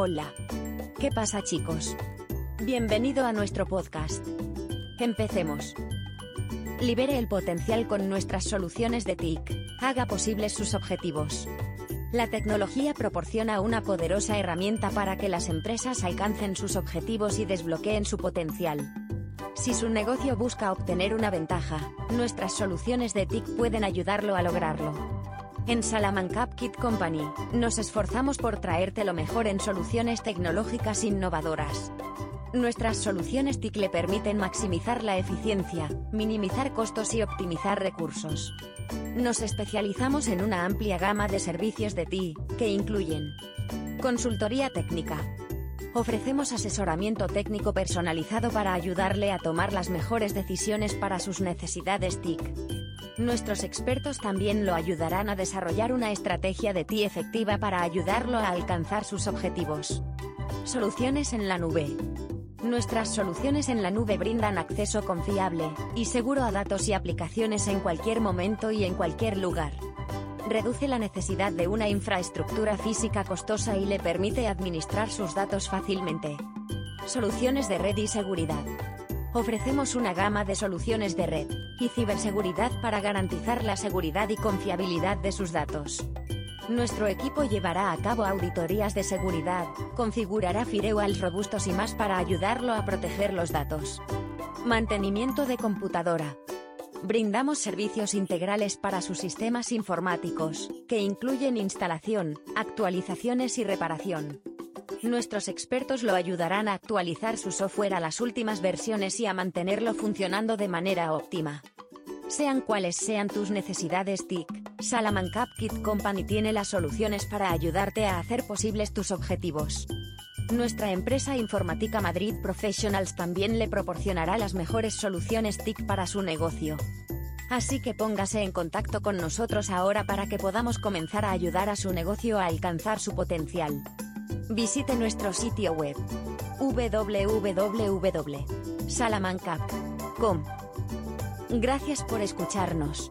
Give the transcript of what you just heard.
Hola. ¿Qué pasa chicos? Bienvenido a nuestro podcast. Empecemos. Libere el potencial con nuestras soluciones de TIC. Haga posibles sus objetivos. La tecnología proporciona una poderosa herramienta para que las empresas alcancen sus objetivos y desbloqueen su potencial. Si su negocio busca obtener una ventaja, nuestras soluciones de TIC pueden ayudarlo a lograrlo. En Salamanca Kit Company, nos esforzamos por traerte lo mejor en soluciones tecnológicas innovadoras. Nuestras soluciones TIC le permiten maximizar la eficiencia, minimizar costos y optimizar recursos. Nos especializamos en una amplia gama de servicios de TI, que incluyen consultoría técnica. Ofrecemos asesoramiento técnico personalizado para ayudarle a tomar las mejores decisiones para sus necesidades TIC. Nuestros expertos también lo ayudarán a desarrollar una estrategia de TI efectiva para ayudarlo a alcanzar sus objetivos. Soluciones en la nube. Nuestras soluciones en la nube brindan acceso confiable y seguro a datos y aplicaciones en cualquier momento y en cualquier lugar. Reduce la necesidad de una infraestructura física costosa y le permite administrar sus datos fácilmente. Soluciones de red y seguridad. Ofrecemos una gama de soluciones de red y ciberseguridad para garantizar la seguridad y confiabilidad de sus datos. Nuestro equipo llevará a cabo auditorías de seguridad, configurará firewalls robustos y más para ayudarlo a proteger los datos. Mantenimiento de computadora. Brindamos servicios integrales para sus sistemas informáticos, que incluyen instalación, actualizaciones y reparación. Nuestros expertos lo ayudarán a actualizar su software a las últimas versiones y a mantenerlo funcionando de manera óptima. Sean cuales sean tus necesidades TIC, Salamanca Kit Company tiene las soluciones para ayudarte a hacer posibles tus objetivos. Nuestra empresa Informática Madrid Professionals también le proporcionará las mejores soluciones TIC para su negocio. Así que póngase en contacto con nosotros ahora para que podamos comenzar a ayudar a su negocio a alcanzar su potencial. Visite nuestro sitio web www.salamanca.com. Gracias por escucharnos.